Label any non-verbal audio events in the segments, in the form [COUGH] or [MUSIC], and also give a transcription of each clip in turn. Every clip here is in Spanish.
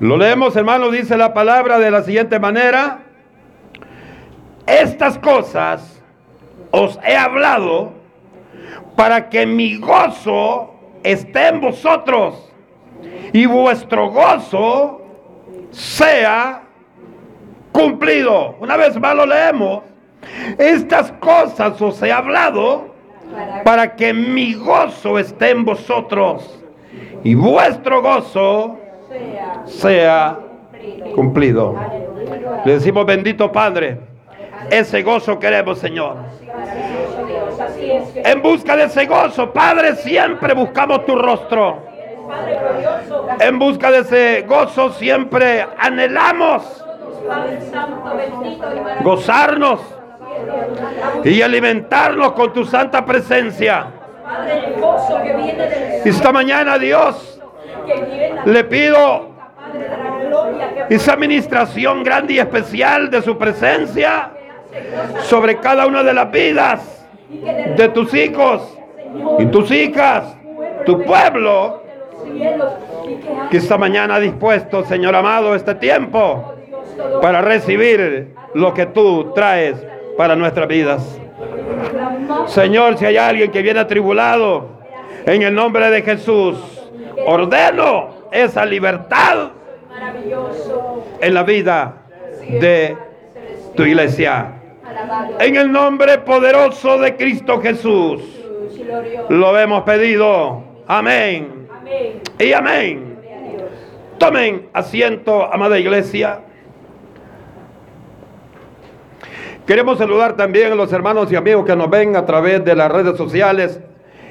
Lo leemos, hermano, dice la palabra de la siguiente manera. Estas cosas os he hablado para que mi gozo esté en vosotros y vuestro gozo sea cumplido. Una vez más lo leemos. Estas cosas os he hablado para que mi gozo esté en vosotros y vuestro gozo sea cumplido. Le decimos bendito Padre, ese gozo queremos Señor. En busca de ese gozo, Padre, siempre buscamos tu rostro. En busca de ese gozo siempre anhelamos gozarnos y alimentarnos con tu santa presencia. Esta mañana, Dios, le pido esa administración grande y especial de su presencia sobre cada una de las vidas de tus hijos y tus hijas, tu pueblo, que esta mañana ha dispuesto, Señor amado, este tiempo para recibir lo que tú traes para nuestras vidas. Señor, si hay alguien que viene atribulado, en el nombre de Jesús, ordeno esa libertad en la vida de tu iglesia. En el nombre poderoso de Cristo Jesús. Lo hemos pedido. Amén. Y amén. Tomen asiento, amada iglesia. Queremos saludar también a los hermanos y amigos que nos ven a través de las redes sociales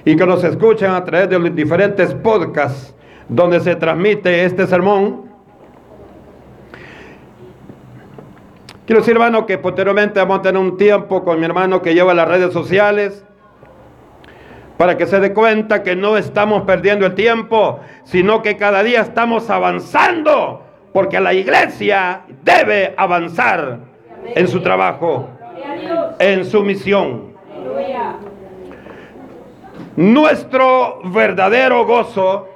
y que nos escuchan a través de los diferentes podcasts donde se transmite este sermón. Quiero decir, hermano, que posteriormente vamos a tener un tiempo con mi hermano que lleva las redes sociales para que se dé cuenta que no estamos perdiendo el tiempo, sino que cada día estamos avanzando, porque la iglesia debe avanzar en su trabajo, en su misión. Nuestro verdadero gozo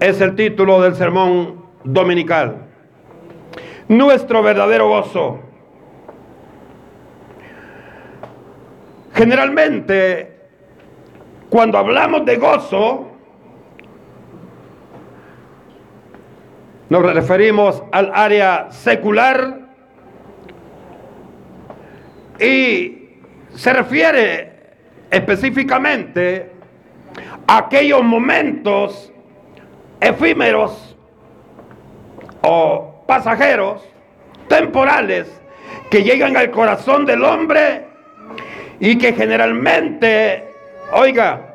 es el título del sermón dominical. Nuestro verdadero gozo. Generalmente, cuando hablamos de gozo, nos referimos al área secular y se refiere específicamente a aquellos momentos efímeros o pasajeros, temporales, que llegan al corazón del hombre y que generalmente, oiga,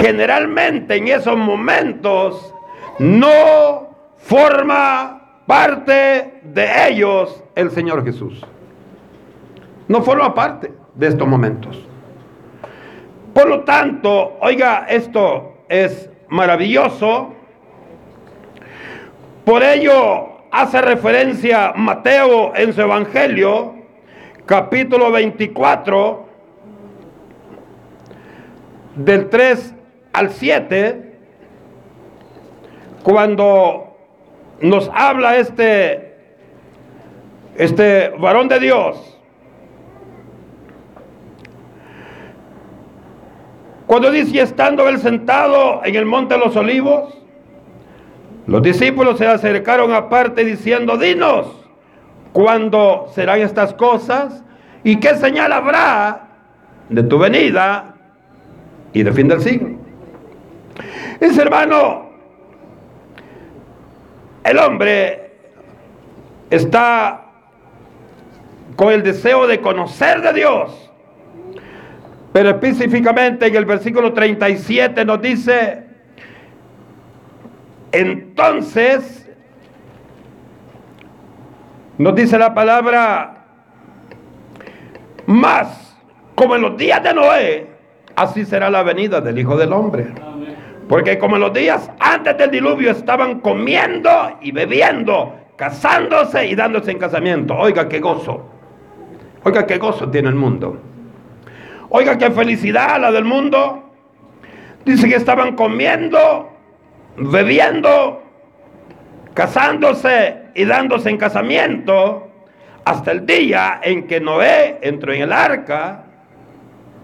generalmente en esos momentos no forma parte de ellos el Señor Jesús. No forma parte de estos momentos. Por lo tanto, oiga, esto es maravilloso. Por ello hace referencia Mateo en su Evangelio, capítulo 24, del 3 al 7, cuando nos habla este, este varón de Dios. Cuando dice, estando él sentado en el monte de los olivos, los discípulos se acercaron aparte diciendo, dinos, ¿cuándo serán estas cosas? ¿Y qué señal habrá de tu venida y del fin del siglo? Ese hermano, el hombre está con el deseo de conocer de Dios pero específicamente en el versículo 37 nos dice, entonces, nos dice la palabra, más como en los días de Noé, así será la venida del Hijo del Hombre. Porque como en los días antes del diluvio estaban comiendo y bebiendo, casándose y dándose en casamiento. Oiga qué gozo. Oiga qué gozo tiene el mundo. Oiga, qué felicidad la del mundo. Dice que estaban comiendo, bebiendo, casándose y dándose en casamiento hasta el día en que Noé entró en el arca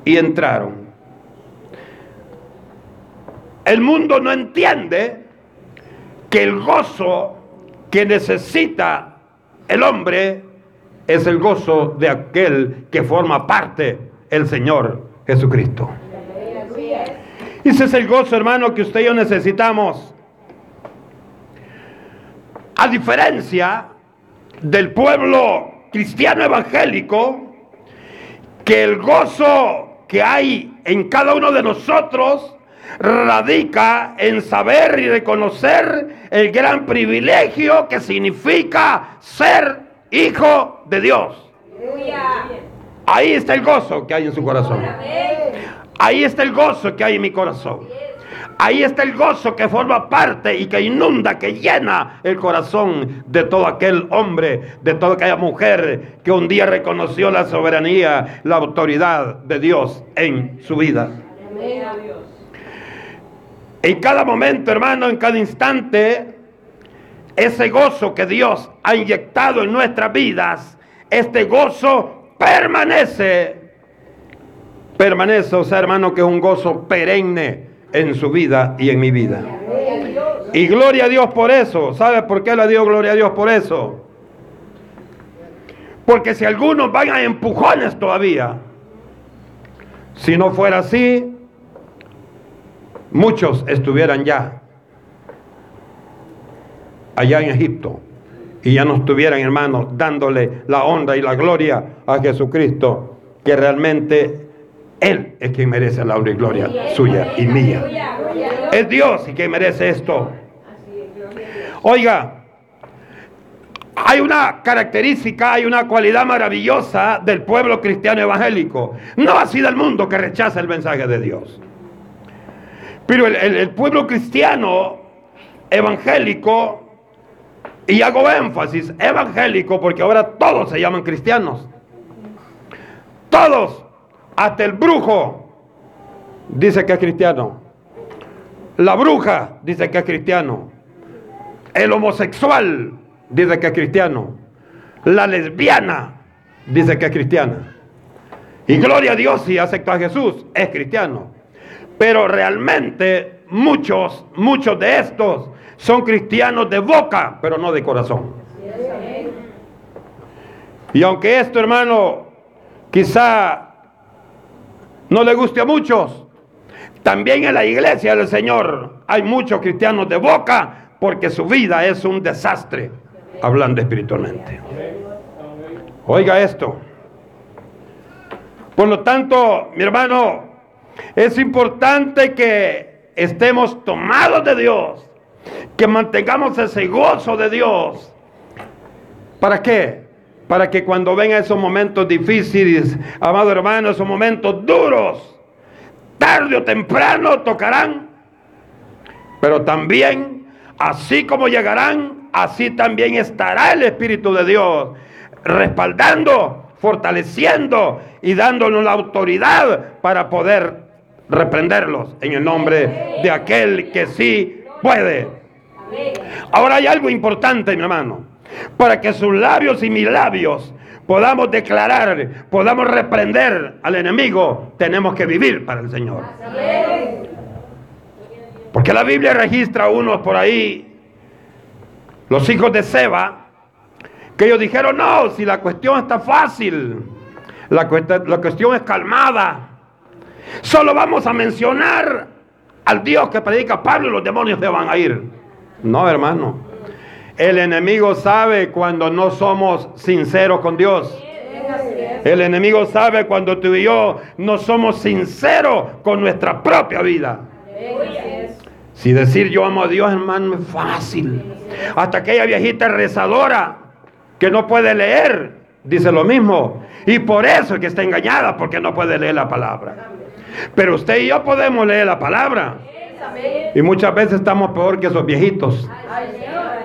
y entraron. El mundo no entiende que el gozo que necesita el hombre es el gozo de aquel que forma parte el Señor Jesucristo. Ese es el gozo, hermano, que usted y yo necesitamos. A diferencia del pueblo cristiano evangélico, que el gozo que hay en cada uno de nosotros radica en saber y reconocer el gran privilegio que significa ser hijo de Dios. Ahí está el gozo que hay en su corazón. Ahí está el gozo que hay en mi corazón. Ahí está el gozo que forma parte y que inunda, que llena el corazón de todo aquel hombre, de toda aquella mujer que un día reconoció la soberanía, la autoridad de Dios en su vida. En cada momento, hermano, en cada instante, ese gozo que Dios ha inyectado en nuestras vidas, este gozo permanece. Permanece, o sea, hermano, que es un gozo perenne en su vida y en mi vida. Y gloria a Dios por eso. ¿Sabe por qué le dio gloria a Dios por eso? Porque si algunos van a empujones todavía, si no fuera así, muchos estuvieran ya allá en Egipto y ya no estuvieran, hermanos, dándole la honra y la gloria a Jesucristo, que realmente Él es quien merece la honra y gloria suya y mía. Es Dios y quien merece esto. Oiga, hay una característica, hay una cualidad maravillosa del pueblo cristiano evangélico. No así del mundo que rechaza el mensaje de Dios. Pero el, pueblo cristiano evangélico, y hago énfasis, evangélico, porque ahora todos se llaman cristianos. Todos, hasta el brujo, dice que es cristiano. La bruja dice que es cristiano. El homosexual dice que es cristiano. La lesbiana dice que es cristiana. Y gloria a Dios si acepta a Jesús, es cristiano. Pero realmente muchos, muchos de estos son cristianos de boca, pero no de corazón. Y aunque esto, hermano, quizá no le guste a muchos, también en la iglesia del Señor hay muchos cristianos de boca porque su vida es un desastre, hablando espiritualmente. Oiga esto. Por lo tanto, mi hermano, es importante que estemos tomados de Dios, que mantengamos ese gozo de Dios. ¿Para qué? Para que cuando vengan esos momentos difíciles, amado hermano, esos momentos duros, tarde o temprano tocarán. Pero también, así como llegarán, así también estará el Espíritu de Dios respaldando, fortaleciendo y dándonos la autoridad para poder reprenderlos en el nombre de aquel que sí puede. Ahora hay algo importante, mi hermano, para que sus labios y mis labios podamos declarar, podamos reprender al enemigo, tenemos que vivir para el Señor. Porque la Biblia registra unos por ahí, los hijos de Seba, que ellos dijeron, no, si la cuestión está fácil, la, cuestión es calmada. Solo vamos a mencionar al Dios que predica Pablo y los demonios se van a ir. No, hermano. El enemigo sabe cuando no somos sinceros con Dios. El enemigo sabe cuando tú y yo no somos sinceros con nuestra propia vida. Si decir yo amo a Dios, hermano, es fácil. Hasta aquella viejita rezadora que no puede leer, dice lo mismo. Y por eso es que está engañada, porque no puede leer la palabra. Pero usted y yo podemos leer la palabra. Y muchas veces estamos peor que esos viejitos.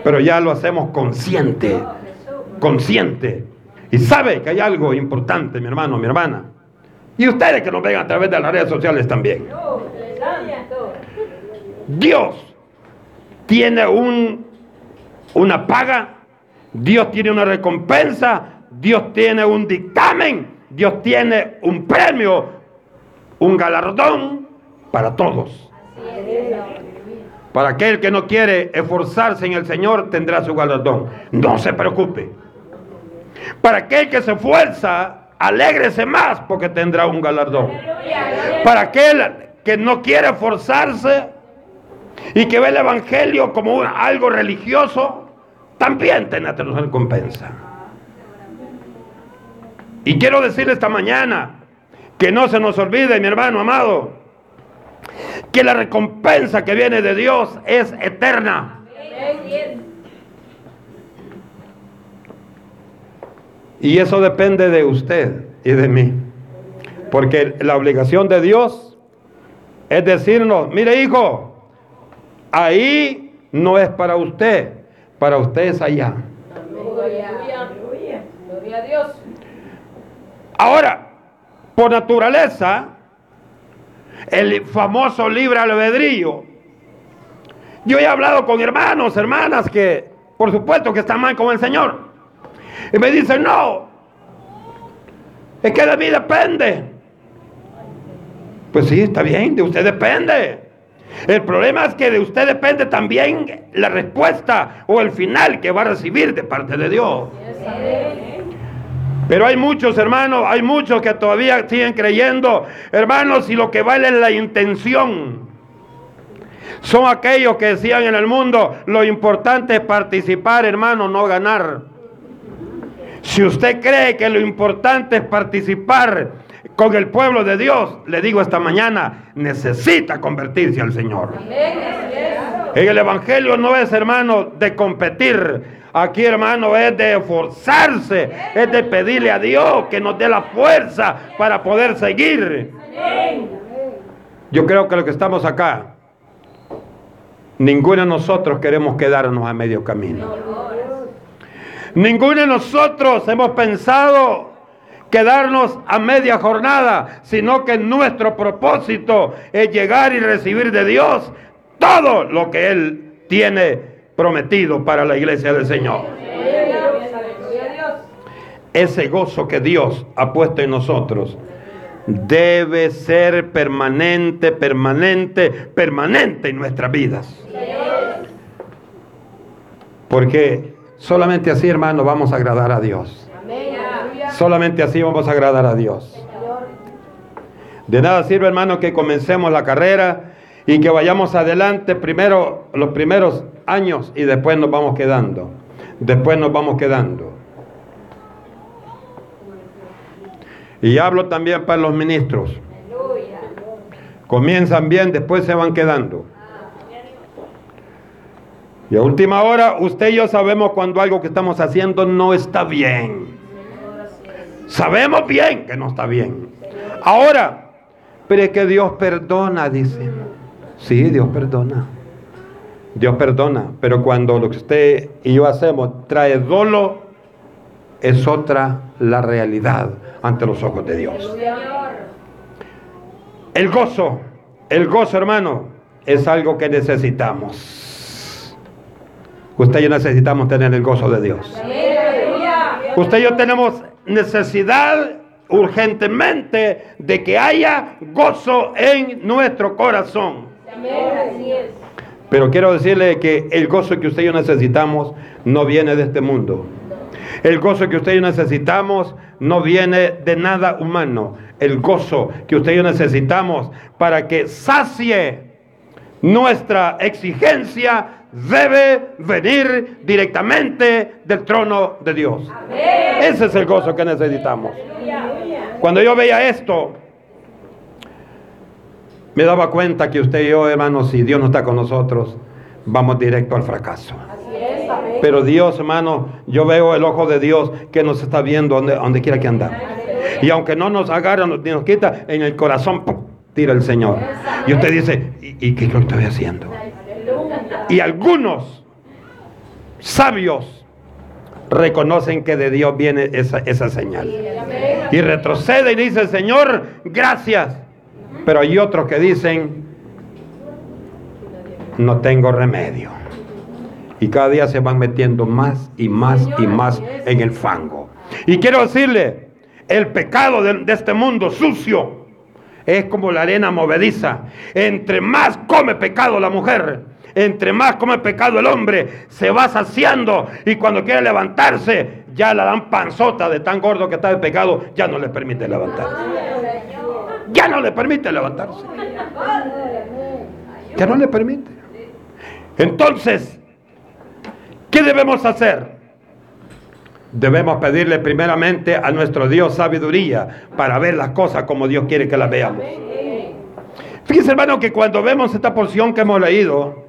Pero ya lo hacemos consciente. Consciente. Y sabe que hay algo importante, mi hermano, mi hermana. Y ustedes que nos ven a través de las redes sociales también. Dios tiene un una paga, Dios tiene una recompensa, Dios tiene un dictamen, Dios tiene un premio, un galardón para todos. Para aquel que no quiere esforzarse en el Señor tendrá su galardón. No se preocupe. Para aquel que se esfuerza, alégrese más porque tendrá un galardón. Para aquel que no quiere esforzarse y que ve el Evangelio como algo religioso, también tendrá su recompensa. Y quiero decirle esta mañana que no se nos olvide, mi hermano amado, que la recompensa que viene de Dios es eterna. Y eso depende de usted y de mí. Porque la obligación de Dios es decirnos, mire hijo, ahí no es para usted, para usted es allá. Ahora, por naturaleza, el famoso libre albedrío. Yo he hablado con hermanos, hermanas que por supuesto que están mal con el Señor. Y me dicen, no, es que de mí depende. Pues sí, está bien, de usted depende. El problema es que de usted depende también la respuesta o el final que va a recibir de parte de Dios. Pero hay muchos hermanos, hay muchos que todavía siguen creyendo, hermanos, y lo que vale es la intención. Son aquellos que decían en el mundo, lo importante es participar, hermano, no ganar. Si usted cree que lo importante es participar con el pueblo de Dios, le digo esta mañana, necesita convertirse al Señor. En el Evangelio no es, hermano, de competir, Aquí, hermano, es de esforzarse, es de pedirle a Dios que nos dé la fuerza para poder seguir. Yo creo que lo que estamos acá, ninguno de nosotros queremos quedarnos a medio camino. Ninguno de nosotros hemos pensado quedarnos a media jornada, sino que nuestro propósito es llegar y recibir de Dios todo lo que Él tiene prometido para la iglesia del Señor. Ese gozo que Dios ha puesto en nosotros debe ser permanente, permanente, permanente en nuestras vidas. Porque solamente así, hermano, vamos a agradar a Dios. Solamente así vamos a agradar a Dios. De nada sirve, hermano, que comencemos la carrera y que vayamos adelante primero los primeros años y después nos vamos quedando. Después nos vamos quedando. Y hablo también para los ministros. Comienzan bien, después se van quedando. Y a última hora, usted y yo sabemos cuando algo que estamos haciendo no está bien. Sabemos bien que no está bien. Ahora, pero es que Dios perdona, dice. Sí, Dios perdona. Dios perdona, pero cuando lo que usted y yo hacemos trae dolo, es otra la realidad ante los ojos de Dios. El gozo, el gozo hermano, es algo que necesitamos. Usted y yo necesitamos tener el gozo de Dios. Usted y yo tenemos necesidad urgentemente de que haya gozo en nuestro corazón. Pero quiero decirle que el gozo que usted y yo necesitamos no viene de este mundo. El gozo que usted y yo necesitamos no viene de nada humano. El gozo que usted y yo necesitamos para que sacie nuestra exigencia debe venir directamente del trono de Dios. Ese es el gozo que necesitamos. Cuando yo veía esto, me daba cuenta que usted y yo, hermanos, si Dios no está con nosotros, vamos directo al fracaso. Pero Dios, hermano, yo veo el ojo de Dios que nos está viendo donde, donde quiera que andamos. Y aunque no nos agarra ni nos quita, en el corazón tira el Señor. Y usted dice, ¿y, qué es lo que estoy haciendo? Y algunos sabios reconocen que de Dios viene esa, esa señal. Y retrocede y dice, Señor, gracias pero hay otros que dicen, no tengo remedio. Y cada día se van metiendo más y más y más en el fango. Y quiero decirle, el pecado de, de este mundo sucio es como la arena movediza. Entre más come pecado la mujer, entre más come pecado el hombre, se va saciando y cuando quiere levantarse, ya la dan panzota de tan gordo que está el pecado, ya no le permite levantarse. Ya no le permite levantarse. Ya no le permite. Entonces, ¿qué debemos hacer? Debemos pedirle primeramente a nuestro Dios sabiduría para ver las cosas como Dios quiere que las veamos. Fíjense hermano que cuando vemos esta porción que hemos leído,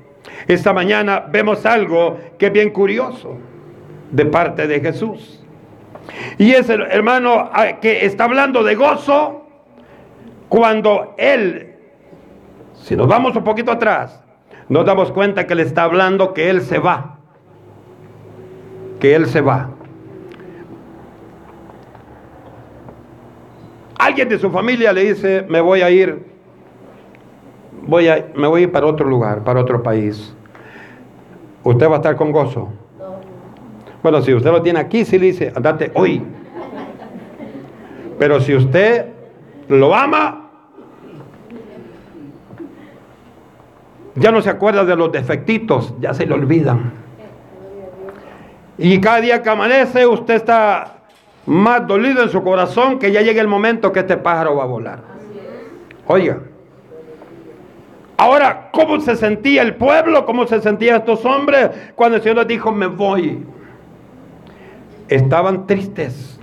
esta mañana vemos algo que es bien curioso de parte de Jesús. Y es el hermano que está hablando de gozo cuando Él, si nos vamos un poquito atrás, nos damos cuenta que le está hablando que Él se va. Que Él se va. Alguien de su familia le dice, me voy a ir, voy a, me voy a ir para otro lugar, para otro país. ¿Usted va a estar con gozo? Bueno, si usted lo tiene aquí, sí le dice, andate hoy. Pero si usted lo ama, ya no se acuerda de los defectitos, ya se le olvidan. Y cada día que amanece, usted está más dolido en su corazón que ya llegue el momento que este pájaro va a volar. Oiga. Ahora, ¿cómo se sentía el pueblo? ¿Cómo se sentían estos hombres cuando el Señor les dijo, me voy? Estaban tristes.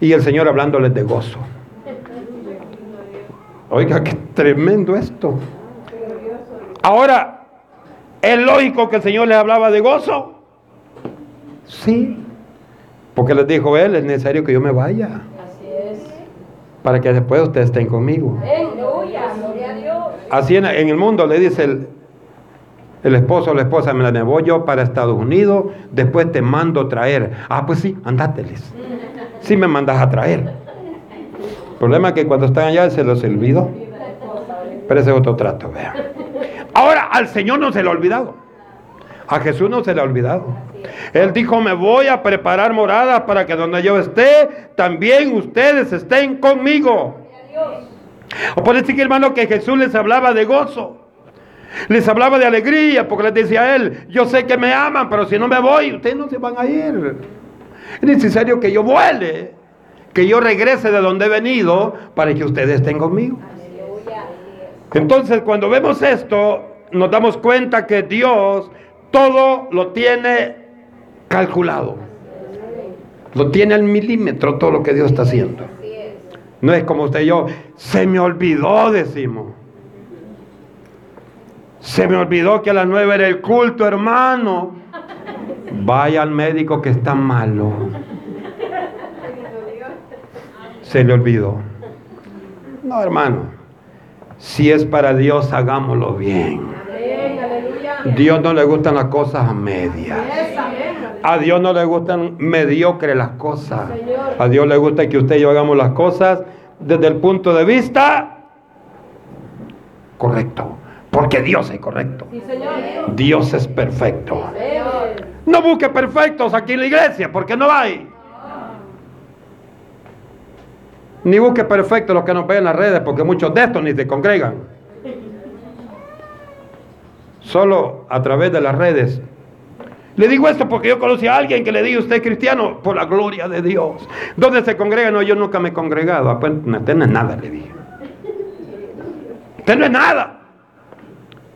Y el Señor hablándoles de gozo. Oiga, qué tremendo esto. Ahora, ¿es lógico que el Señor les hablaba de gozo? Sí. Porque les dijo él, es necesario que yo me vaya. Así es. Para que después ustedes estén conmigo. Así en, el mundo le dice el, el esposo o la esposa, me la voy yo para Estados Unidos, después te mando traer. Ah, pues sí, andáteles. Sí me mandas a traer. El problema es que cuando están allá se los olvidó. Pero ese es otro trato, vean. Ahora al Señor no se le ha olvidado. A Jesús no se le ha olvidado. Él dijo, me voy a preparar morada para que donde yo esté, también ustedes estén conmigo. O por decir, hermano, que Jesús les hablaba de gozo. Les hablaba de alegría, porque les decía a él, yo sé que me aman, pero si no me voy, ustedes no se van a ir. Es necesario que yo vuele, que yo regrese de donde he venido, para que ustedes estén conmigo. Entonces, cuando vemos esto, nos damos cuenta que Dios todo lo tiene calculado. Lo tiene al milímetro todo lo que Dios está haciendo. No es como usted y yo, se me olvidó, decimos. Se me olvidó que a las nueve era el culto, hermano. [LAUGHS] Vaya al médico que está malo. Se le olvidó. No, hermano. Si es para Dios, hagámoslo bien. Dios no le gustan las cosas a medias. A Dios no le gustan mediocres las cosas. A Dios le gusta que usted y yo hagamos las cosas desde el punto de vista correcto. Porque Dios es correcto. Dios es perfecto. No busque perfectos aquí en la iglesia, porque no hay. Ni busque perfectos los que nos ven en las redes, porque muchos de estos ni se congregan. Solo a través de las redes le digo esto porque yo conocí a alguien que le digo, usted es cristiano, por la gloria de Dios. ¿Dónde se congrega? No, yo nunca me he congregado. Usted no es nada, le dije. Usted no es nada.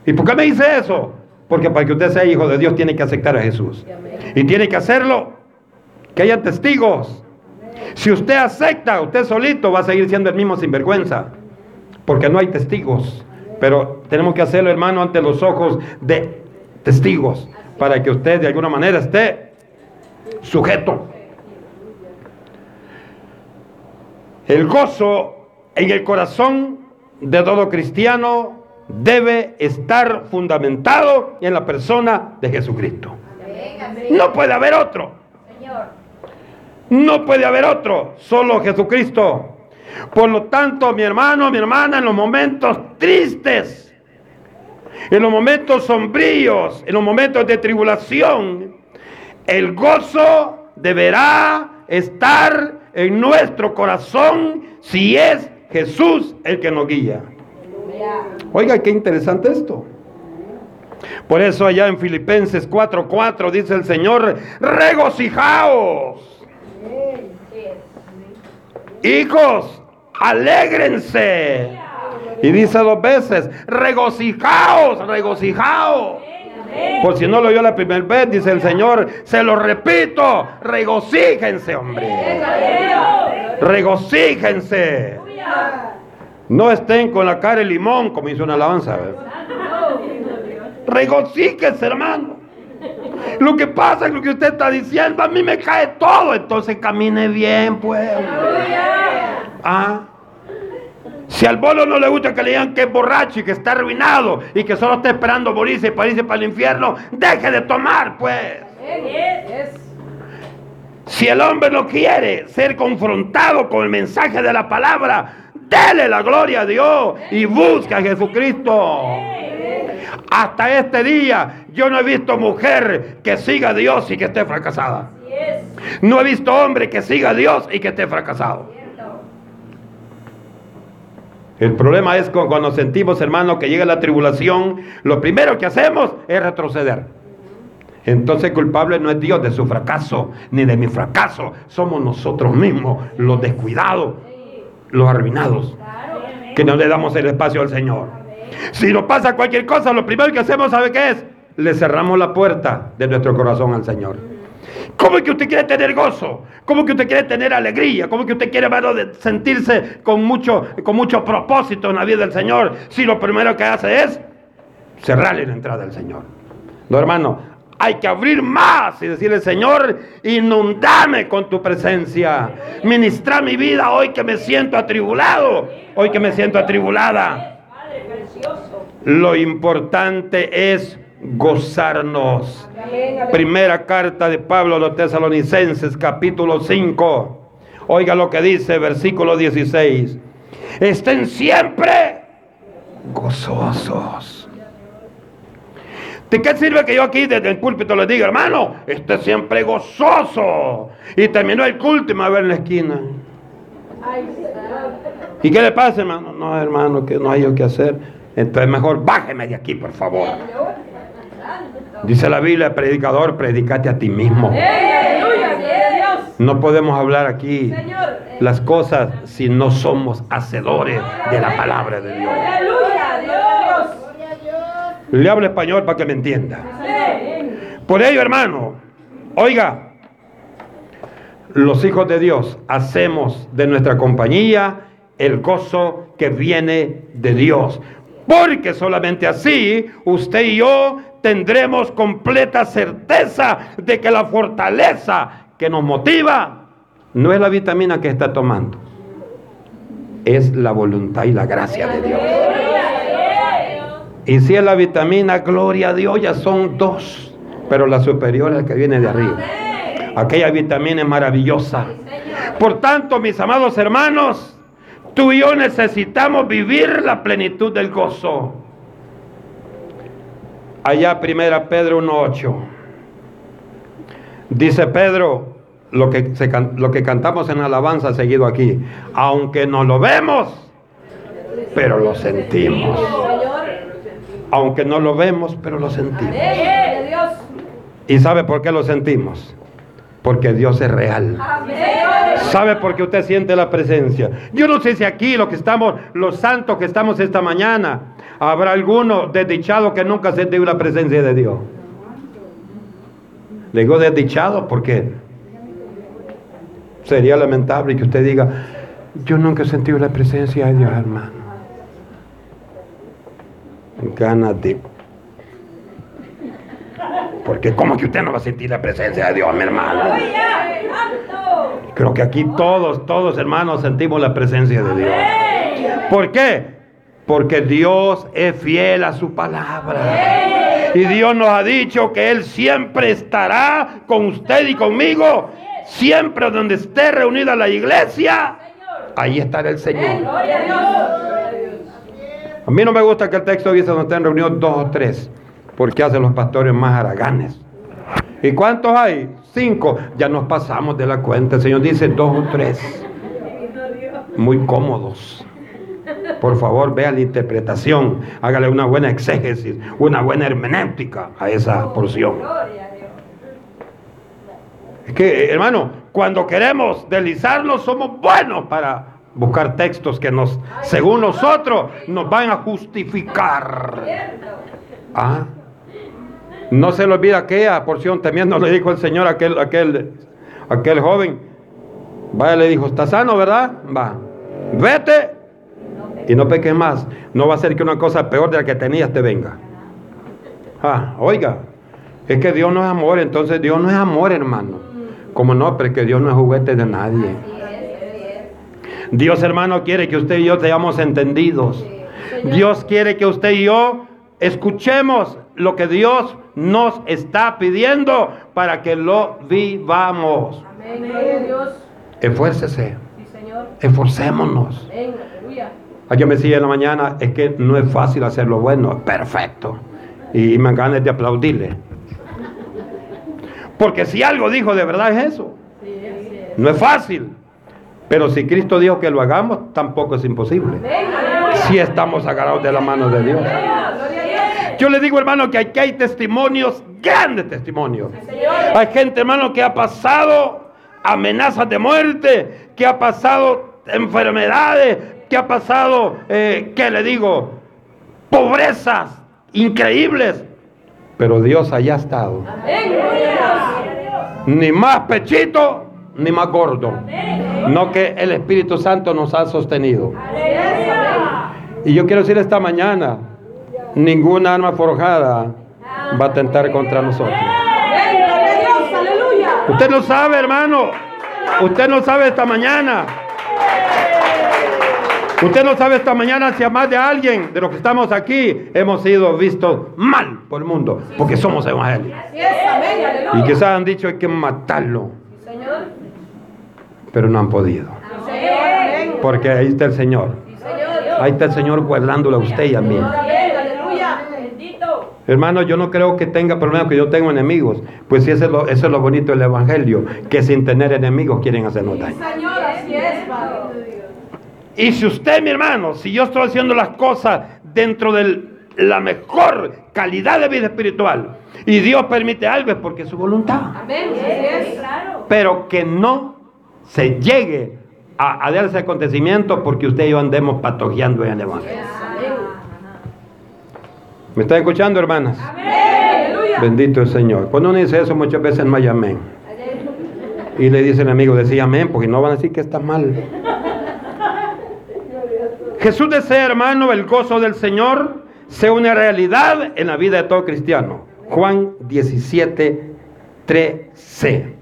¿Y por qué me dice eso? Porque para que usted sea hijo de Dios tiene que aceptar a Jesús. Y tiene que hacerlo, que haya testigos. Si usted acepta, usted solito va a seguir siendo el mismo sinvergüenza. Porque no hay testigos. Pero tenemos que hacerlo, hermano, ante los ojos de testigos para que usted de alguna manera esté sujeto. El gozo en el corazón de todo cristiano debe estar fundamentado en la persona de Jesucristo. No puede haber otro. No puede haber otro, solo Jesucristo. Por lo tanto, mi hermano, mi hermana, en los momentos tristes, En los momentos sombríos, en los momentos de tribulación, el gozo deberá estar en nuestro corazón si es Jesús el que nos guía. Oiga, qué interesante esto. Por eso allá en Filipenses 4:4 dice el Señor, regocijaos. Hijos, alégrense. Y dice dos veces, regocijaos, regocijaos. Por si no lo oyó la primera vez, dice el Señor, se lo repito, regocíjense, hombre. Regocíjense. No estén con la cara de limón, como hizo una alabanza. Regocíjense, hermano. Lo que pasa es lo que usted está diciendo, a mí me cae todo, entonces camine bien, pues. Ah. Si al bolo no le gusta que le digan que es borracho y que está arruinado y que solo está esperando morirse para irse para el infierno, deje de tomar, pues. Si el hombre no quiere ser confrontado con el mensaje de la palabra, dele la gloria a Dios y busca a Jesucristo. Hasta este día yo no he visto mujer que siga a Dios y que esté fracasada. No he visto hombre que siga a Dios y que esté fracasado. El problema es cuando sentimos, hermano, que llega la tribulación, lo primero que hacemos es retroceder. Entonces culpable no es Dios de su fracaso, ni de mi fracaso. Somos nosotros mismos, los descuidados, los arruinados, que no le damos el espacio al Señor. Si nos pasa cualquier cosa, lo primero que hacemos, ¿sabe qué es? Le cerramos la puerta de nuestro corazón al Señor. ¿Cómo es que usted quiere tener gozo? ¿Cómo es que usted quiere tener alegría? ¿Cómo es que usted quiere sentirse con mucho, con mucho propósito en la vida del Señor? Si lo primero que hace es cerrarle la entrada al Señor. No, hermano, hay que abrir más y decirle, Señor, inundame con tu presencia. Ministra mi vida hoy que me siento atribulado, hoy que me siento atribulada. Lo importante es gozarnos. Primera carta de Pablo a los tesalonicenses, capítulo 5. Oiga lo que dice, versículo 16. Estén siempre gozosos. ¿De qué sirve que yo aquí desde el púlpito les diga, hermano, esté siempre gozoso? Y terminó el culto y me va a ver en la esquina. ¿Y qué le pasa, hermano? No, hermano, que no hay yo que hacer. Entonces mejor bájeme de aquí, por favor. Dice la Biblia, predicador, predicate a ti mismo. No podemos hablar aquí las cosas si no somos hacedores de la palabra de Dios. Le hablo español para que me entienda. Por ello, hermano, oiga, los hijos de Dios hacemos de nuestra compañía el gozo que viene de Dios. Porque solamente así usted y yo tendremos completa certeza de que la fortaleza que nos motiva no es la vitamina que está tomando, es la voluntad y la gracia de Dios. Y si es la vitamina, gloria a Dios, ya son dos, pero la superior es la que viene de arriba. Aquella vitamina es maravillosa. Por tanto, mis amados hermanos, tú y yo necesitamos vivir la plenitud del gozo. Allá primera Pedro 1.8. Dice Pedro, lo que, lo que cantamos en alabanza seguido aquí, aunque no lo vemos, pero lo sentimos. Aunque no lo vemos, pero lo sentimos. ¿Y sabe por qué lo sentimos? Porque Dios es real. ¿Sabe por qué usted siente la presencia? Yo no sé si aquí los que estamos, los santos que estamos esta mañana, habrá alguno desdichado que nunca sentido la presencia de Dios. Le digo desdichado porque sería lamentable que usted diga, yo nunca he sentido la presencia de Dios, hermano. Ganas de... Porque ¿cómo que usted no va a sentir la presencia de Dios, mi hermano? Creo que aquí todos, todos hermanos sentimos la presencia de Dios. ¿Por qué? Porque Dios es fiel a su palabra. Y Dios nos ha dicho que Él siempre estará con usted y conmigo. Siempre donde esté reunida la iglesia, ahí estará el Señor. A mí no me gusta que el texto dice donde estén reunidos dos o tres, porque hacen los pastores más haraganes. ¿Y cuántos hay? Cinco. Ya nos pasamos de la cuenta. El Señor dice dos o tres. Muy cómodos. Por favor, vea la interpretación. Hágale una buena exégesis, una buena hermenéutica a esa porción. Es que, hermano, cuando queremos deslizarnos, somos buenos para buscar textos que nos, según nosotros, nos van a justificar. Ah, no se le olvida aquella porción, temiendo le dijo el Señor a aquel, aquel, aquel joven. Vaya, le dijo, está sano, ¿verdad? Va, vete y no peques más. No va a ser que una cosa peor de la que tenías te venga. Ah, oiga, es que Dios no es amor, entonces Dios no es amor, hermano. Como no, pero es que Dios no es juguete de nadie. Dios, hermano, quiere que usted y yo seamos entendidos. Dios quiere que usted y yo escuchemos lo que Dios nos está pidiendo para que lo vivamos. Esfuércese. Esforcémonos. Alguien me decía en la mañana, es que no es fácil hacer lo bueno. Perfecto. Y me ganas de aplaudirle. Porque si algo dijo de verdad es eso. No es fácil. Pero si Cristo dijo que lo hagamos, tampoco es imposible. Si estamos agarrados de la mano de Dios. Yo le digo, hermano, que aquí hay testimonios, grandes testimonios. Hay gente, hermano, que ha pasado amenazas de muerte, que ha pasado enfermedades, que ha pasado, eh, ¿qué le digo? Pobrezas increíbles. Pero Dios allá ha estado. Ni más pechito, ni más gordo. No que el Espíritu Santo nos ha sostenido. Y yo quiero decir esta mañana, ninguna arma forjada va a tentar contra nosotros. Usted no sabe, hermano. Usted no sabe esta mañana. Usted no sabe esta mañana si a más de alguien de los que estamos aquí hemos sido vistos mal por el mundo, porque somos evangélicos. Y quizás han dicho hay que matarlo, pero no han podido. Porque ahí está el Señor. Ahí está el Señor guardándole a usted y a mí. Hermano, yo no creo que tenga problemas, que yo tengo enemigos. Pues sí, eso es lo, eso es lo bonito del Evangelio, que sin tener enemigos quieren hacernos daño. Y si usted, mi hermano, si yo estoy haciendo las cosas dentro de la mejor calidad de vida espiritual y Dios permite algo es porque es su voluntad. Pero que no se llegue a, a darse acontecimiento porque usted y yo andemos patojeando en el Evangelio. ¿Me están escuchando, hermanas? Bendito el Señor. Cuando uno dice eso, muchas veces no hay amén. Y le dice el amigo, decía amén, porque no van a decir que está mal. Jesús desea, hermano, el gozo del Señor sea una realidad en la vida de todo cristiano. Juan 17, 3c.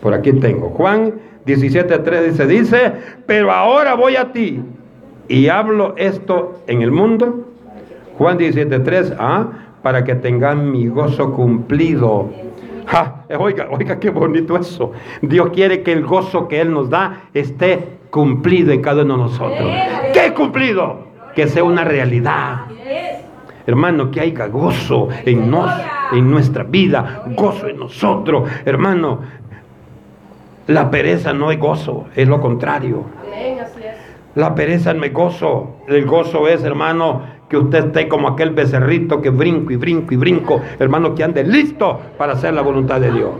Por aquí tengo. Juan 17, 3 dice, dice, pero ahora voy a ti y hablo esto en el mundo. Juan 17, 3, ah, para que tengan mi gozo cumplido. Ja, oiga, oiga, qué bonito eso. Dios quiere que el gozo que Él nos da esté cumplido en cada uno de nosotros. ¿Qué cumplido? Que sea una realidad. Hermano, que haya gozo en, nos, en nuestra vida, gozo en nosotros. Hermano, la pereza no es gozo, es lo contrario. La pereza no es gozo. El gozo es, hermano, que usted esté como aquel becerrito que brinco y brinco y brinco. Hermano, que ande listo para hacer la voluntad de Dios.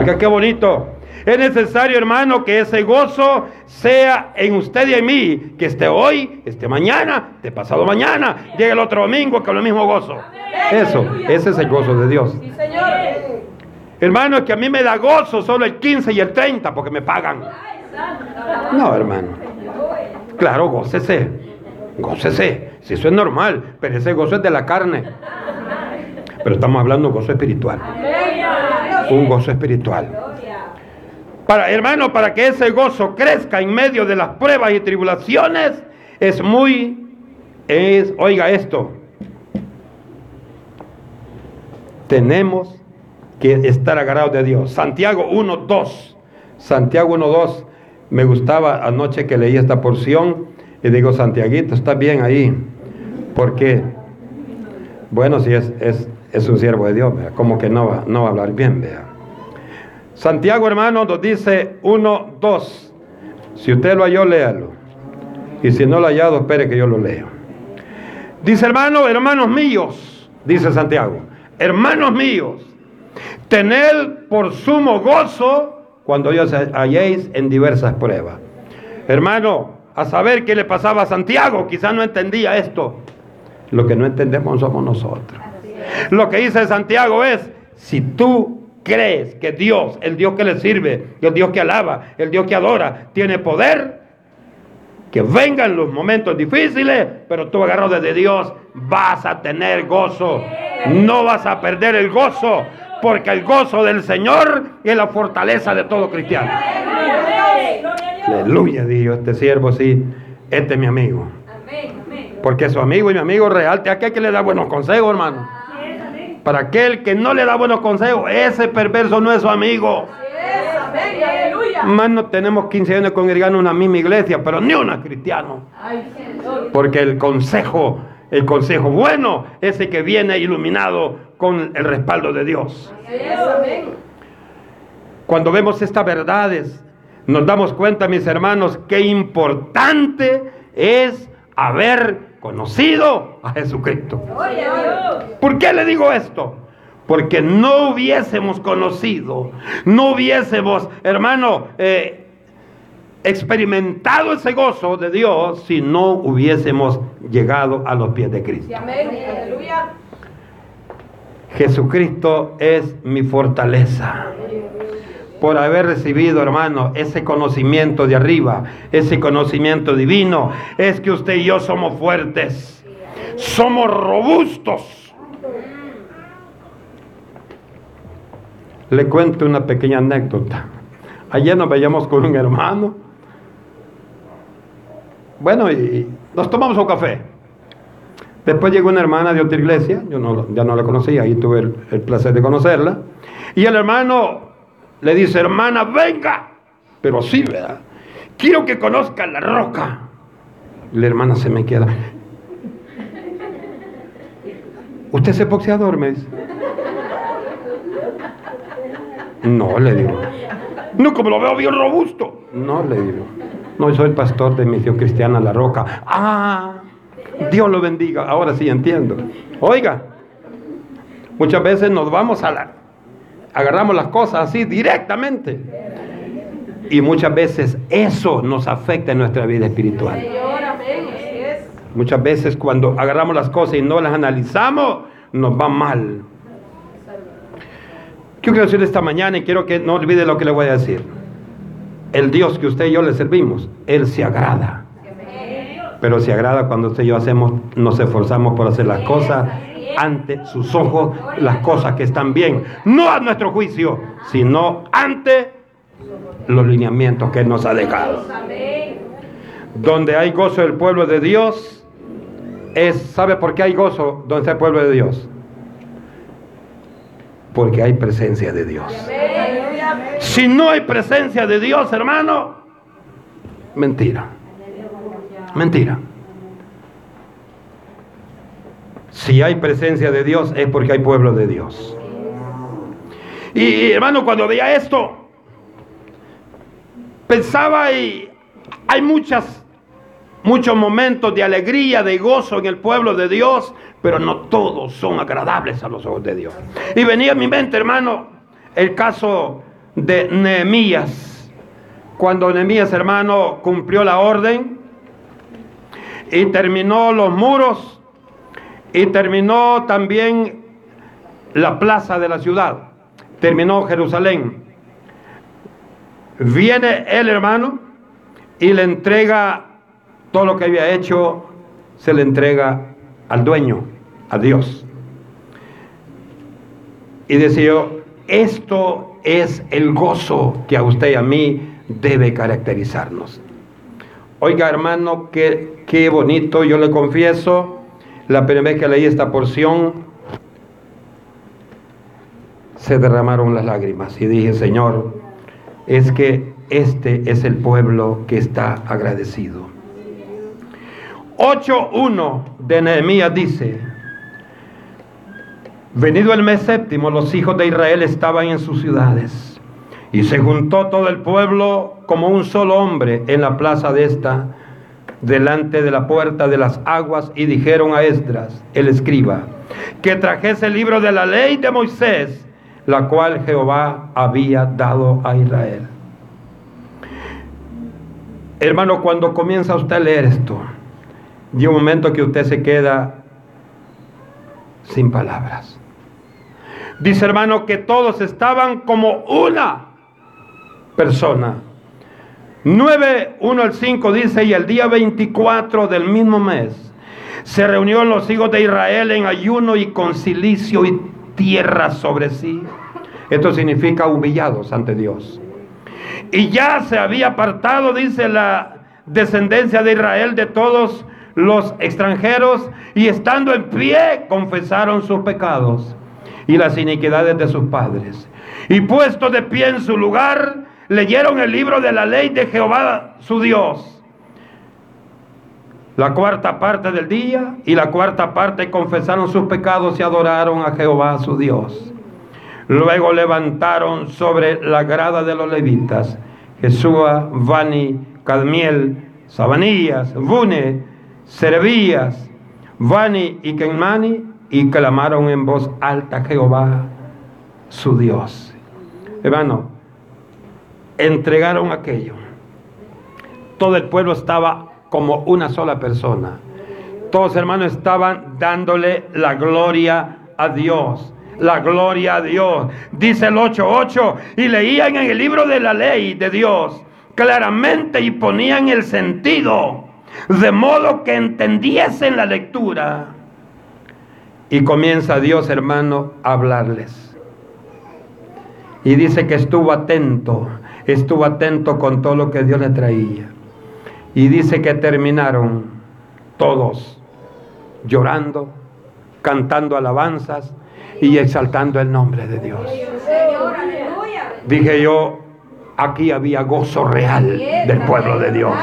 Oiga, qué bonito. Es necesario, hermano, que ese gozo sea en usted y en mí, que esté hoy, esté mañana, esté pasado mañana, llegue el otro domingo con el mismo gozo. Eso, ese es el gozo de Dios. Hermano, es que a mí me da gozo solo el 15 y el 30 porque me pagan. No, hermano. Claro, gócese. Gócese. Si eso es normal, pero ese gozo es de la carne. Pero estamos hablando de gozo espiritual. Un gozo espiritual. Para, hermano, para que ese gozo crezca en medio de las pruebas y tribulaciones, es muy, es, oiga esto, tenemos que estar agarrados de Dios. Santiago 1.2, Santiago 1.2, me gustaba anoche que leí esta porción y digo, Santiaguito, está bien ahí. ¿Por qué? Bueno, si es, es, un siervo de Dios, como que no va, no va a hablar bien, vea. Santiago, hermano, nos dice 1, 2. Si usted lo halló, léalo. Y si no lo ha hallado, espere que yo lo leo. Dice, hermano, hermanos míos, dice Santiago, hermanos míos, tened por sumo gozo cuando os halléis en diversas pruebas. Hermano, a saber qué le pasaba a Santiago, quizás no entendía esto. Lo que no entendemos somos nosotros. Lo que dice Santiago es, si tú crees que Dios, el Dios que le sirve, el Dios que alaba, el Dios que adora, tiene poder, que vengan los momentos difíciles, pero tú agarrado de Dios vas a tener gozo. No vas a perder el gozo, porque el gozo del Señor es la fortaleza de todo cristiano. Aleluya, Dios, este siervo sí, este es mi amigo. Porque su amigo y mi amigo real, te aquel que le da buenos consejos, hermano. Para aquel que no le da buenos consejos, ese perverso no es su amigo. Hermano, tenemos 15 años congregando en una misma iglesia, pero ni una cristiano. Porque el consejo, el consejo bueno, ese que viene iluminado con el respaldo de Dios. Cuando vemos estas verdades, nos damos cuenta, mis hermanos, qué importante es haber conocido a Jesucristo. ¿Por qué le digo esto? Porque no hubiésemos conocido, no hubiésemos, hermano, eh, experimentado ese gozo de Dios si no hubiésemos llegado a los pies de Cristo. Jesucristo es mi fortaleza por haber recibido, hermano, ese conocimiento de arriba, ese conocimiento divino, es que usted y yo somos fuertes, somos robustos. Le cuento una pequeña anécdota. Ayer nos veíamos con un hermano. Bueno, y nos tomamos un café. Después llegó una hermana de otra iglesia, yo no, ya no la conocía, ahí tuve el, el placer de conocerla. Y el hermano le dice, hermana, venga. Pero sí, ¿verdad? Quiero que conozca la roca. La hermana se me queda. ¿Usted es boxeador? Me dice. No, le digo. No, como lo veo bien robusto. No, le digo. No, soy el pastor de Misión Cristiana La Roca. Ah, Dios lo bendiga. Ahora sí entiendo. Oiga, muchas veces nos vamos a la, agarramos las cosas así directamente. Y muchas veces eso nos afecta en nuestra vida espiritual. Muchas veces cuando agarramos las cosas y no las analizamos, nos va mal. Quiero decir esta mañana y quiero que no olvide lo que le voy a decir. El Dios que usted y yo le servimos, Él se agrada. Pero se agrada cuando usted y yo hacemos, nos esforzamos por hacer las cosas ante sus ojos las cosas que están bien, no a nuestro juicio, sino ante los lineamientos que Él nos ha dejado. Donde hay gozo del pueblo de Dios, es, ¿sabe por qué hay gozo donde está el pueblo de Dios? Porque hay presencia de Dios. Si no hay presencia de Dios, hermano, mentira. Mentira. Si hay presencia de Dios es porque hay pueblo de Dios. Y hermano, cuando veía esto, pensaba y hay muchas, muchos momentos de alegría, de gozo en el pueblo de Dios, pero no todos son agradables a los ojos de Dios. Y venía a mi mente, hermano, el caso de Nehemías. Cuando Nehemías, hermano, cumplió la orden y terminó los muros y terminó también la plaza de la ciudad. Terminó Jerusalén. Viene el hermano y le entrega todo lo que había hecho, se le entrega al dueño, a Dios. Y decía, esto es el gozo que a usted y a mí debe caracterizarnos. Oiga hermano, qué, qué bonito, yo le confieso, la primera vez que leí esta porción, se derramaron las lágrimas y dije, Señor, es que este es el pueblo que está agradecido. 8.1 de Nehemías dice, venido el mes séptimo, los hijos de Israel estaban en sus ciudades y se juntó todo el pueblo como un solo hombre en la plaza de esta, delante de la puerta de las aguas, y dijeron a Esdras, el escriba, que trajese el libro de la ley de Moisés, la cual Jehová había dado a Israel. Hermano, cuando comienza usted a leer esto, llega un momento que usted se queda sin palabras. Dice hermano que todos estaban como una persona. 9, 1 al 5 dice, y el día 24 del mismo mes se reunieron los hijos de Israel en ayuno y con silicio y tierra sobre sí. Esto significa humillados ante Dios. Y ya se había apartado, dice la descendencia de Israel, de todos los extranjeros, y estando en pie confesaron sus pecados y las iniquidades de sus padres. Y puesto de pie en su lugar, leyeron el libro de la ley de Jehová su Dios. La cuarta parte del día y la cuarta parte confesaron sus pecados y adoraron a Jehová su Dios. Luego levantaron sobre la grada de los levitas Jesúa, Vani, Cadmiel, Sabanías, Bune, Servías, Vani y Kenmani y clamaron en voz alta a Jehová su Dios. Hermano, entregaron aquello. Todo el pueblo estaba como una sola persona. Todos hermanos estaban dándole la gloria a Dios. La gloria a Dios. Dice el 8.8. Y leían en el libro de la ley de Dios claramente y ponían el sentido. De modo que entendiesen la lectura. Y comienza Dios, hermano, a hablarles. Y dice que estuvo atento estuvo atento con todo lo que Dios le traía. Y dice que terminaron todos llorando, cantando alabanzas y exaltando el nombre de Dios. Dije yo, aquí había gozo real del pueblo de Dios.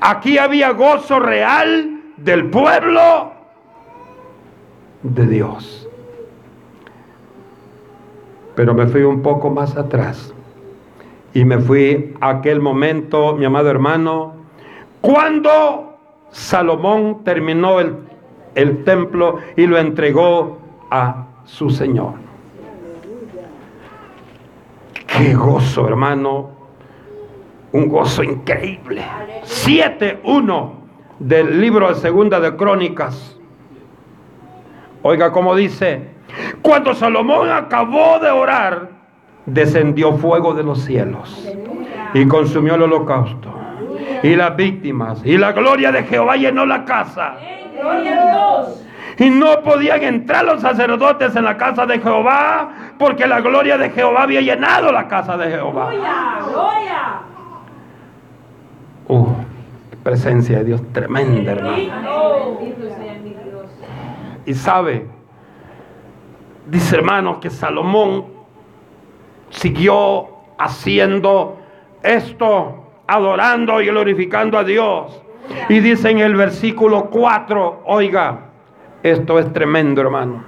Aquí había gozo real del pueblo de Dios. Pero me fui un poco más atrás y me fui a aquel momento, mi amado hermano, cuando Salomón terminó el, el templo y lo entregó a su Señor. Qué gozo, hermano. Un gozo increíble. 7.1 del libro de Segunda de Crónicas. Oiga cómo dice, cuando Salomón acabó de orar, descendió fuego de los cielos y consumió el holocausto y las víctimas y la gloria de Jehová llenó la casa. Y no podían entrar los sacerdotes en la casa de Jehová porque la gloria de Jehová había llenado la casa de Jehová. Uh, presencia de Dios tremenda, hermano. Y sabe, dice hermano que Salomón siguió haciendo esto, adorando y glorificando a Dios. Y dice en el versículo 4, oiga, esto es tremendo hermano.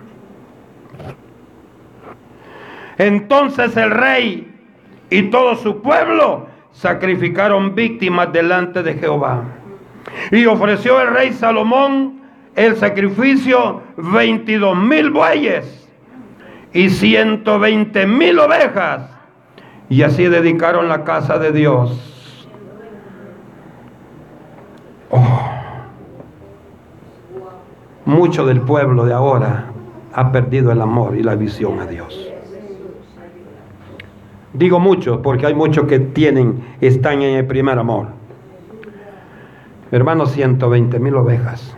Entonces el rey y todo su pueblo sacrificaron víctimas delante de Jehová. Y ofreció el rey Salomón el sacrificio 22 mil bueyes y 120 mil ovejas. Y así dedicaron la casa de Dios. Oh. Mucho del pueblo de ahora ha perdido el amor y la visión a Dios. Digo mucho porque hay muchos que tienen, están en el primer amor. Hermano, 120 mil ovejas.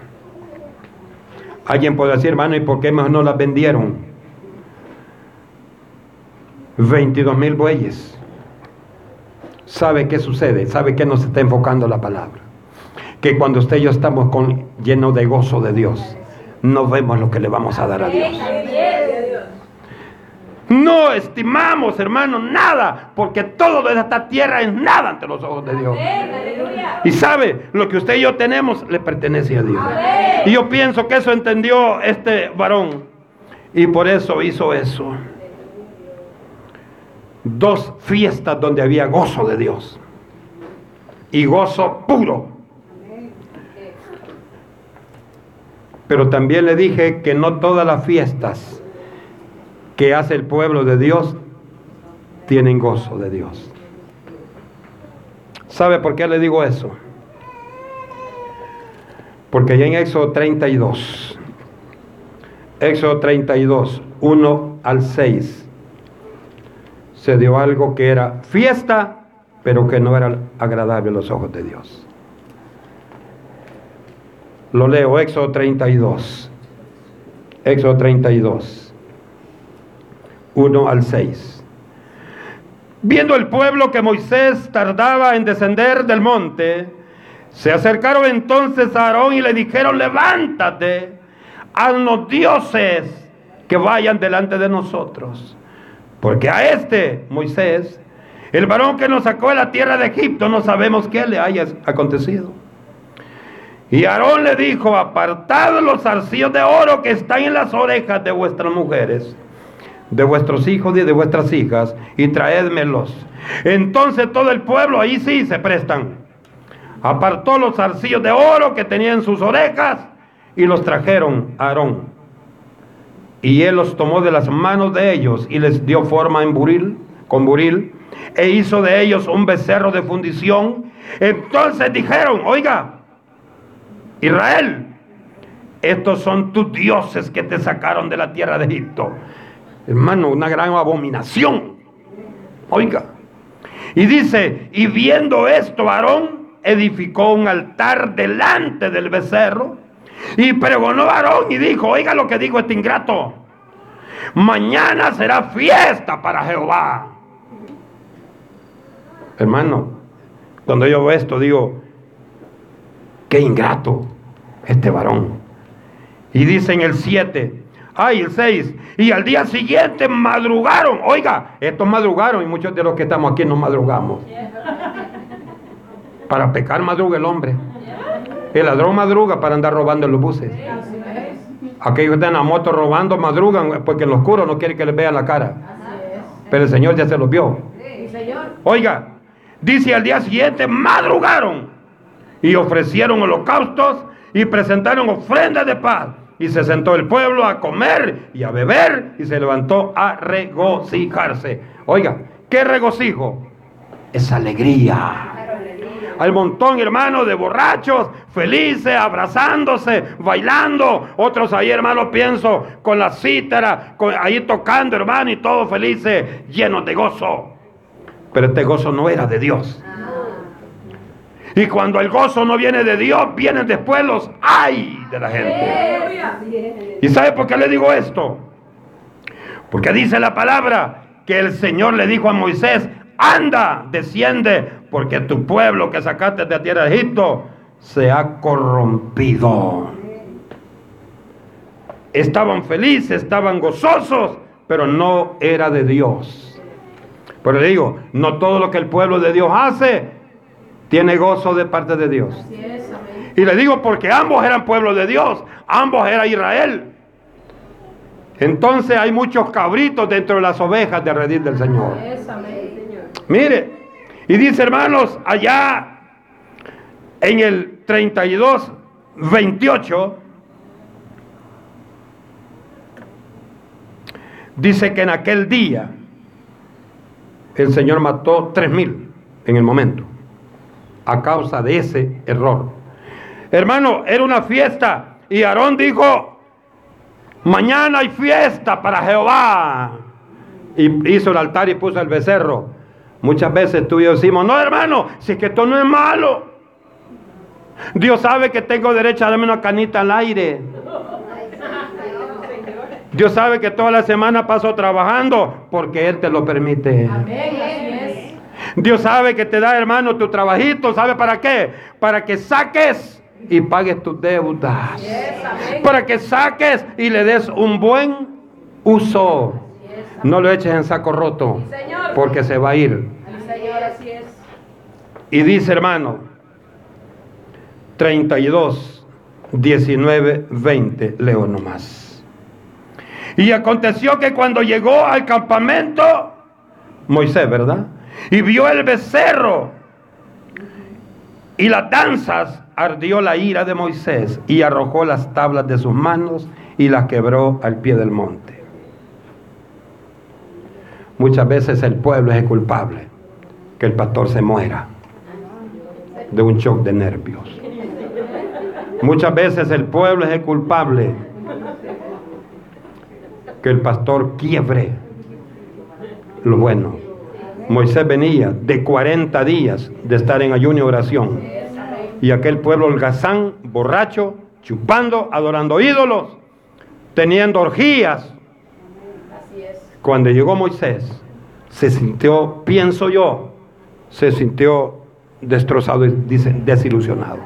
Alguien puede decir, hermano, ¿y por qué no las vendieron? 22 mil bueyes. ¿Sabe qué sucede? ¿Sabe qué nos está enfocando la palabra? Que cuando usted y yo estamos llenos de gozo de Dios, no vemos lo que le vamos a dar a Dios. No estimamos, hermano, nada, porque todo de esta tierra es nada ante los ojos de Dios. Y sabe, lo que usted y yo tenemos le pertenece a Dios. Y yo pienso que eso entendió este varón. Y por eso hizo eso. Dos fiestas donde había gozo de Dios. Y gozo puro. Pero también le dije que no todas las fiestas que hace el pueblo de Dios tienen gozo de Dios. ¿Sabe por qué le digo eso? Porque ya en Éxodo 32, Éxodo 32, 1 al 6, se dio algo que era fiesta, pero que no era agradable a los ojos de Dios. Lo leo, Éxodo 32. Éxodo 32. 1 al 6. Viendo el pueblo que Moisés tardaba en descender del monte, se acercaron entonces a Aarón y le dijeron, levántate, haznos dioses que vayan delante de nosotros. Porque a este, Moisés, el varón que nos sacó de la tierra de Egipto, no sabemos qué le haya acontecido. Y Aarón le dijo, apartad los zarcillos de oro que están en las orejas de vuestras mujeres de vuestros hijos y de vuestras hijas y traédmelos. Entonces todo el pueblo ahí sí se prestan. Apartó los zarcillos de oro que tenía en sus orejas y los trajeron a Aarón. Y él los tomó de las manos de ellos y les dio forma en buril, con buril, e hizo de ellos un becerro de fundición. Entonces dijeron, oiga, Israel, estos son tus dioses que te sacaron de la tierra de Egipto. Hermano, una gran abominación. Oiga. Y dice, y viendo esto, varón edificó un altar delante del becerro y pregonó varón y dijo, oiga lo que dijo este ingrato. Mañana será fiesta para Jehová. Hermano, cuando yo veo esto digo, qué ingrato este varón. Y dice en el 7, Ay, el 6. Y al día siguiente madrugaron. Oiga, estos madrugaron y muchos de los que estamos aquí no madrugamos. Para pecar madruga el hombre. El ladrón madruga para andar robando los buses. Aquellos que están en la moto robando madrugan porque en lo oscuro no quiere que les vean la cara. Pero el Señor ya se los vio. Oiga, dice al día siguiente madrugaron y ofrecieron holocaustos y presentaron ofrendas de paz y se sentó el pueblo a comer y a beber y se levantó a regocijarse. Oiga, ¿qué regocijo? Es alegría. Un montón, hermano, de borrachos, felices, abrazándose, bailando. Otros ahí, hermano, pienso, con la cítara, ahí tocando, hermano, y todos felices, llenos de gozo. Pero este gozo no era de Dios. Y cuando el gozo no viene de Dios, vienen después los ay de la gente. ¿Y sabe por qué le digo esto? Porque dice la palabra que el Señor le dijo a Moisés, anda, desciende, porque tu pueblo que sacaste de la tierra de Egipto se ha corrompido. Estaban felices, estaban gozosos, pero no era de Dios. Pero le digo, no todo lo que el pueblo de Dios hace tiene gozo de parte de Dios. Y le digo porque ambos eran pueblo de Dios, ambos eran Israel. Entonces hay muchos cabritos dentro de las ovejas de redil del Señor. Mire, y dice hermanos, allá en el 32, 28, dice que en aquel día el Señor mató tres mil en el momento a causa de ese error. Hermano, era una fiesta y Aarón dijo, mañana hay fiesta para Jehová. Y hizo el altar y puso el becerro. Muchas veces tú y yo decimos, no hermano, si es que esto no es malo. Dios sabe que tengo derecho a darme una canita al aire. Dios sabe que toda la semana paso trabajando porque Él te lo permite. Dios sabe que te da, hermano, tu trabajito. ¿Sabe para qué? Para que saques y pagues tus deudas. para que saques y le des un buen uso. No lo eches en saco roto, porque se va a ir. Y dice hermano, 32, 19, 20, leo nomás. Y aconteció que cuando llegó al campamento, Moisés, ¿verdad? Y vio el becerro y las danzas, ardió la ira de Moisés y arrojó las tablas de sus manos y las quebró al pie del monte. Muchas veces el pueblo es el culpable que el pastor se muera de un shock de nervios. Muchas veces el pueblo es el culpable que el pastor quiebre lo bueno. Moisés venía de 40 días de estar en ayuno y oración. Y aquel pueblo holgazán, borracho, chupando, adorando ídolos, teniendo orgías. Cuando llegó Moisés, se sintió, pienso yo, se sintió destrozado y desilusionado.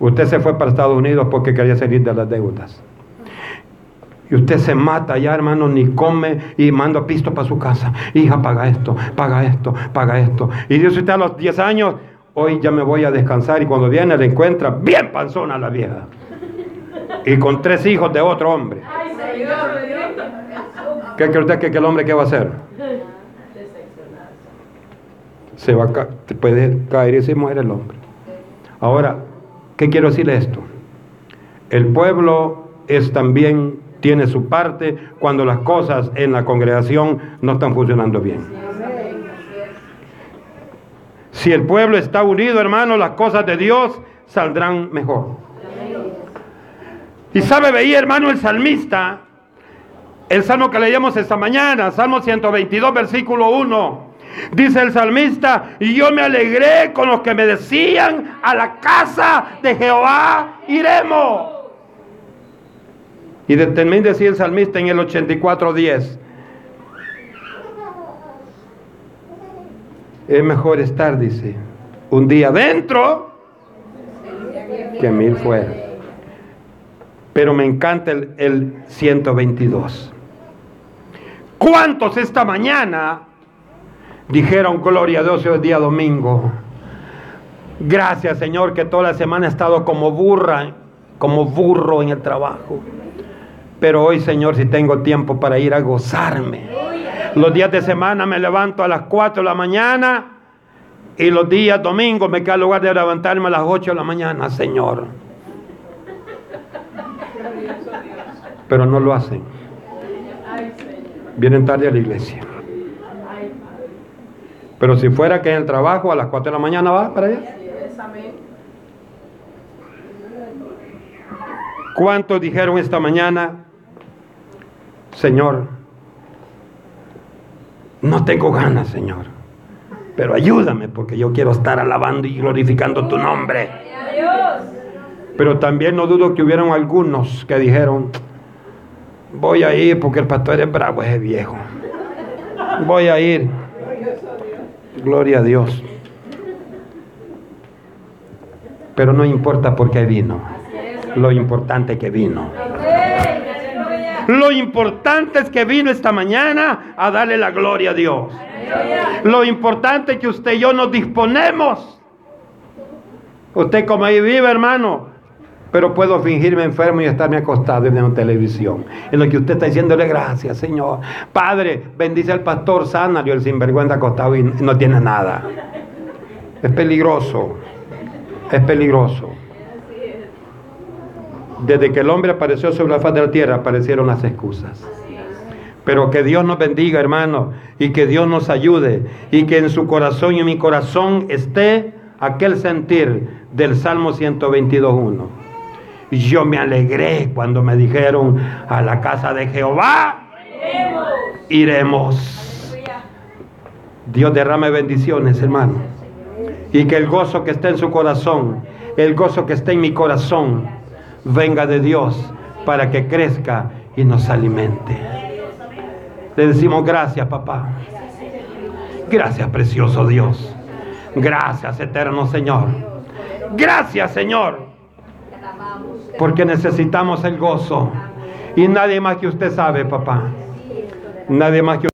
Usted se fue para Estados Unidos porque quería salir de las deudas. Y usted se mata ya, hermano, ni come y manda pisto para su casa. Hija, paga esto, paga esto, paga esto. Y dice usted a los 10 años, hoy ya me voy a descansar. Y cuando viene le encuentra bien panzona la vieja. Y con tres hijos de otro hombre. ¿Qué cree usted que el hombre qué va a hacer? Se va a puede caer y se muere el hombre. Ahora, ¿qué quiero decirle esto? El pueblo es también tiene su parte cuando las cosas en la congregación no están funcionando bien. Si el pueblo está unido, hermano, las cosas de Dios saldrán mejor. Y sabe, veía, hermano, el salmista, el salmo que leíamos esta mañana, Salmo 122, versículo 1. Dice el salmista, y yo me alegré con los que me decían, a la casa de Jehová iremos. Y también decía el salmista en el 84.10. Es mejor estar, dice, un día dentro que mil fuera. Pero me encanta el, el 122. ¿Cuántos esta mañana dijeron gloria a Dios hoy día domingo? Gracias Señor que toda la semana he estado como burra, como burro en el trabajo. Pero hoy, Señor, si tengo tiempo para ir a gozarme. Los días de semana me levanto a las 4 de la mañana y los días domingos me queda el lugar de levantarme a las 8 de la mañana, Señor. Pero no lo hacen. Vienen tarde a la iglesia. Pero si fuera que en el trabajo a las 4 de la mañana va para allá. ¿Cuántos dijeron esta mañana? Señor, no tengo ganas, Señor, pero ayúdame porque yo quiero estar alabando y glorificando tu nombre. Pero también no dudo que hubieron algunos que dijeron, voy a ir porque el pastor es bravo, es viejo. Voy a ir. Gloria a Dios. Pero no importa por qué vino. Lo importante que vino. Lo importante es que vino esta mañana a darle la gloria a Dios. Lo importante es que usted y yo nos disponemos. Usted como ahí vive, hermano, pero puedo fingirme enfermo y estarme acostado en la televisión. En lo que usted está diciéndole gracias, Señor. Padre, bendice al pastor, y el sinvergüenza acostado y no tiene nada. Es peligroso. Es peligroso. Desde que el hombre apareció sobre la faz de la tierra, aparecieron las excusas. Pero que Dios nos bendiga, hermano, y que Dios nos ayude, y que en su corazón y en mi corazón esté aquel sentir del Salmo 122.1. Yo me alegré cuando me dijeron a la casa de Jehová, iremos. Dios derrame bendiciones, hermano. Y que el gozo que esté en su corazón, el gozo que esté en mi corazón, venga de Dios para que crezca y nos alimente. Le decimos gracias, papá. Gracias, precioso Dios. Gracias, eterno Señor. Gracias, Señor. Porque necesitamos el gozo. Y nadie más que usted sabe, papá. Nadie más que